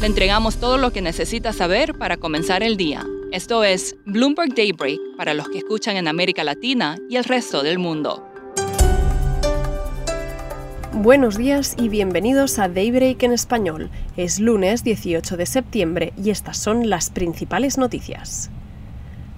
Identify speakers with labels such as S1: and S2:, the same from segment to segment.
S1: Le entregamos todo lo que necesita saber para comenzar el día. Esto es Bloomberg Daybreak para los que escuchan en América Latina y el resto del mundo.
S2: Buenos días y bienvenidos a Daybreak en español. Es lunes 18 de septiembre y estas son las principales noticias.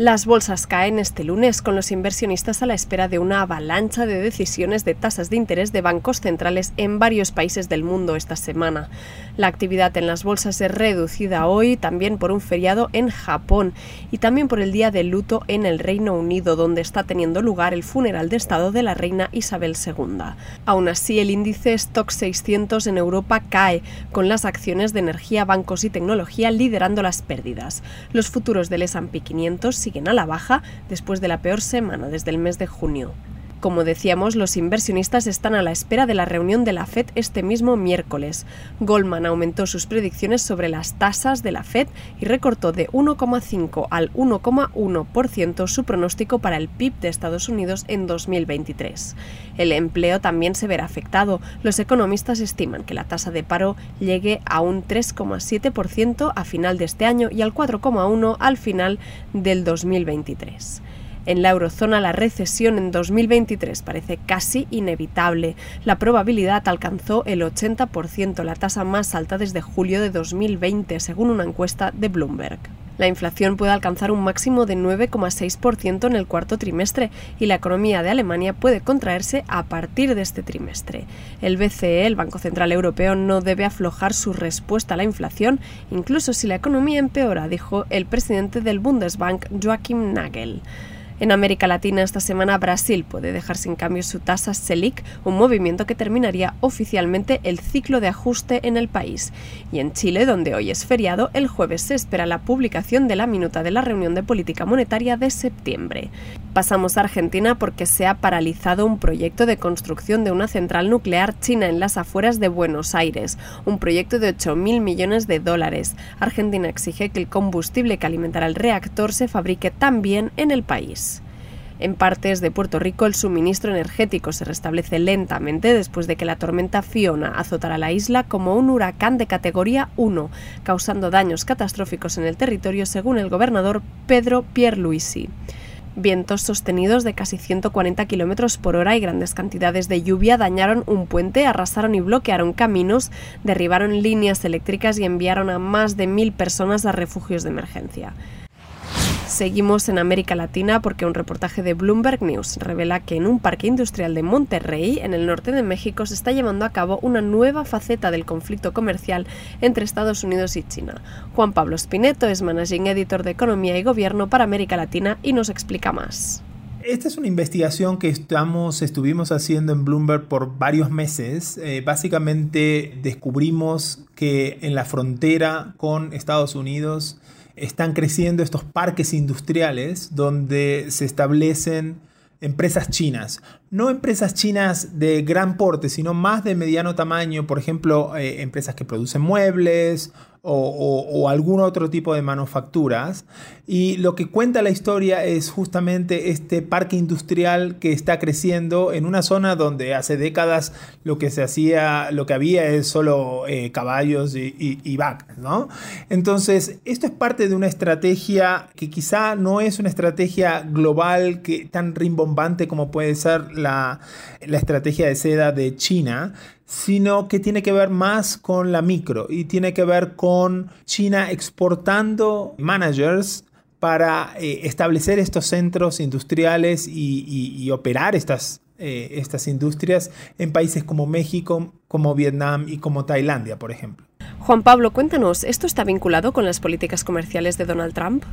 S2: Las bolsas caen este lunes con los inversionistas a la espera de una avalancha de decisiones de tasas de interés de bancos centrales en varios países del mundo esta semana. La actividad en las bolsas es reducida hoy también por un feriado en Japón y también por el día de luto en el Reino Unido, donde está teniendo lugar el funeral de Estado de la reina Isabel II. Aún así, el índice Stock 600 en Europa cae, con las acciones de energía, bancos y tecnología liderando las pérdidas. Los futuros del S&P 500 siguen a la baja después de la peor semana desde el mes de junio. Como decíamos, los inversionistas están a la espera de la reunión de la Fed este mismo miércoles. Goldman aumentó sus predicciones sobre las tasas de la Fed y recortó de 1,5 al 1,1% su pronóstico para el PIB de Estados Unidos en 2023. El empleo también se verá afectado. Los economistas estiman que la tasa de paro llegue a un 3,7% a final de este año y al 4,1% al final del 2023. En la eurozona la recesión en 2023 parece casi inevitable. La probabilidad alcanzó el 80%, la tasa más alta desde julio de 2020, según una encuesta de Bloomberg. La inflación puede alcanzar un máximo de 9,6% en el cuarto trimestre y la economía de Alemania puede contraerse a partir de este trimestre. El BCE, el Banco Central Europeo, no debe aflojar su respuesta a la inflación, incluso si la economía empeora, dijo el presidente del Bundesbank, Joachim Nagel. En América Latina esta semana Brasil puede dejar sin cambio su tasa Selic, un movimiento que terminaría oficialmente el ciclo de ajuste en el país. Y en Chile, donde hoy es feriado, el jueves se espera la publicación de la minuta de la reunión de política monetaria de septiembre. Pasamos a Argentina porque se ha paralizado un proyecto de construcción de una central nuclear china en las afueras de Buenos Aires, un proyecto de 8.000 millones de dólares. Argentina exige que el combustible que alimentará el reactor se fabrique también en el país. En partes de Puerto Rico el suministro energético se restablece lentamente después de que la tormenta Fiona azotara la isla como un huracán de categoría 1, causando daños catastróficos en el territorio según el gobernador Pedro Pierluisi. Vientos sostenidos de casi 140 km por hora y grandes cantidades de lluvia dañaron un puente, arrasaron y bloquearon caminos, derribaron líneas eléctricas y enviaron a más de mil personas a refugios de emergencia. Seguimos en América Latina porque un reportaje de Bloomberg News revela que en un parque industrial de Monterrey, en el norte de México, se está llevando a cabo una nueva faceta del conflicto comercial entre Estados Unidos y China. Juan Pablo Spineto es Managing Editor de Economía y Gobierno para América Latina y nos explica más.
S3: Esta es una investigación que estamos, estuvimos haciendo en Bloomberg por varios meses. Eh, básicamente descubrimos que en la frontera con Estados Unidos están creciendo estos parques industriales donde se establecen empresas chinas. No empresas chinas de gran porte, sino más de mediano tamaño, por ejemplo, eh, empresas que producen muebles o, algún otro tipo de manufacturas. Y lo que cuenta la historia es justamente este parque industrial que está creciendo en una zona donde hace décadas lo que se hacía, lo que había es solo eh, caballos y, vacas, ¿no? Entonces, esto es parte de una estrategia que quizá no es una estrategia global que, tan rimbombante como puede ser la, estrategia de seda de China, sino que tiene que ver más con la micro y tiene que ver con China exportando managers para eh, establecer estos centros industriales y, operar estas, eh, estas industrias en países como México, como Vietnam y como Tailandia, por ejemplo.
S2: Juan Pablo, cuéntanos, ¿esto está vinculado con las políticas comerciales de Donald Trump?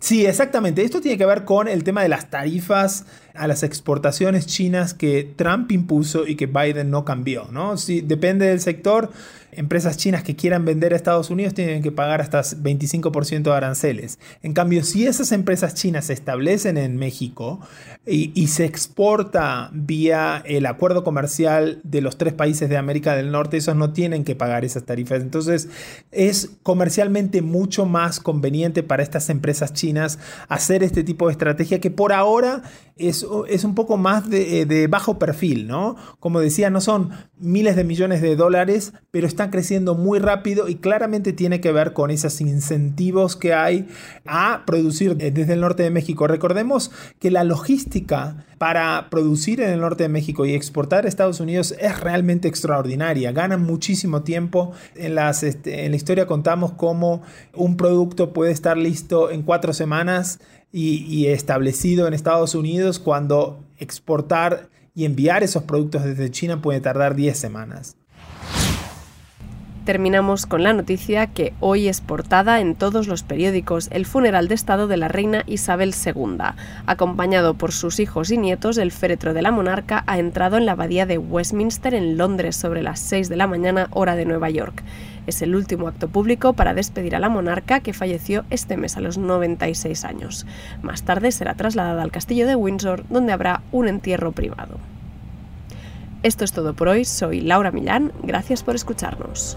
S3: Sí, exactamente. Esto tiene que ver con el tema de las tarifas a las exportaciones chinas que Trump impuso y que Biden no cambió. ¿no? Si, depende del sector, empresas chinas que quieran vender a Estados Unidos tienen que pagar hasta 25% de aranceles. En cambio, si esas empresas chinas se establecen en México y, se exporta vía el acuerdo comercial de los tres países de América del Norte, esos no tienen que pagar esas tarifas. Entonces, es comercialmente mucho más conveniente para estas empresas chinas hacer este tipo de estrategia que por ahora es, es un poco más de, de bajo perfil, ¿no? Como decía, no son miles de millones de dólares, pero están creciendo muy rápido y claramente tiene que ver con esos incentivos que hay a producir desde el norte de México. Recordemos que la logística para producir en el norte de México y exportar a Estados Unidos es realmente extraordinaria. Ganan muchísimo tiempo. En, las, este, en la historia contamos cómo un producto puede estar listo en cuatro semanas y, establecido en Estados Unidos cuando exportar y enviar esos productos desde China puede tardar 10 semanas
S2: terminamos con la noticia que hoy es portada en todos los periódicos el funeral de Estado de la reina Isabel II. Acompañado por sus hijos y nietos, el féretro de la monarca ha entrado en la abadía de Westminster en Londres sobre las 6 de la mañana hora de Nueva York. Es el último acto público para despedir a la monarca que falleció este mes a los 96 años. Más tarde será trasladada al castillo de Windsor, donde habrá un entierro privado. Esto es todo por hoy, soy Laura Millán, gracias por escucharnos.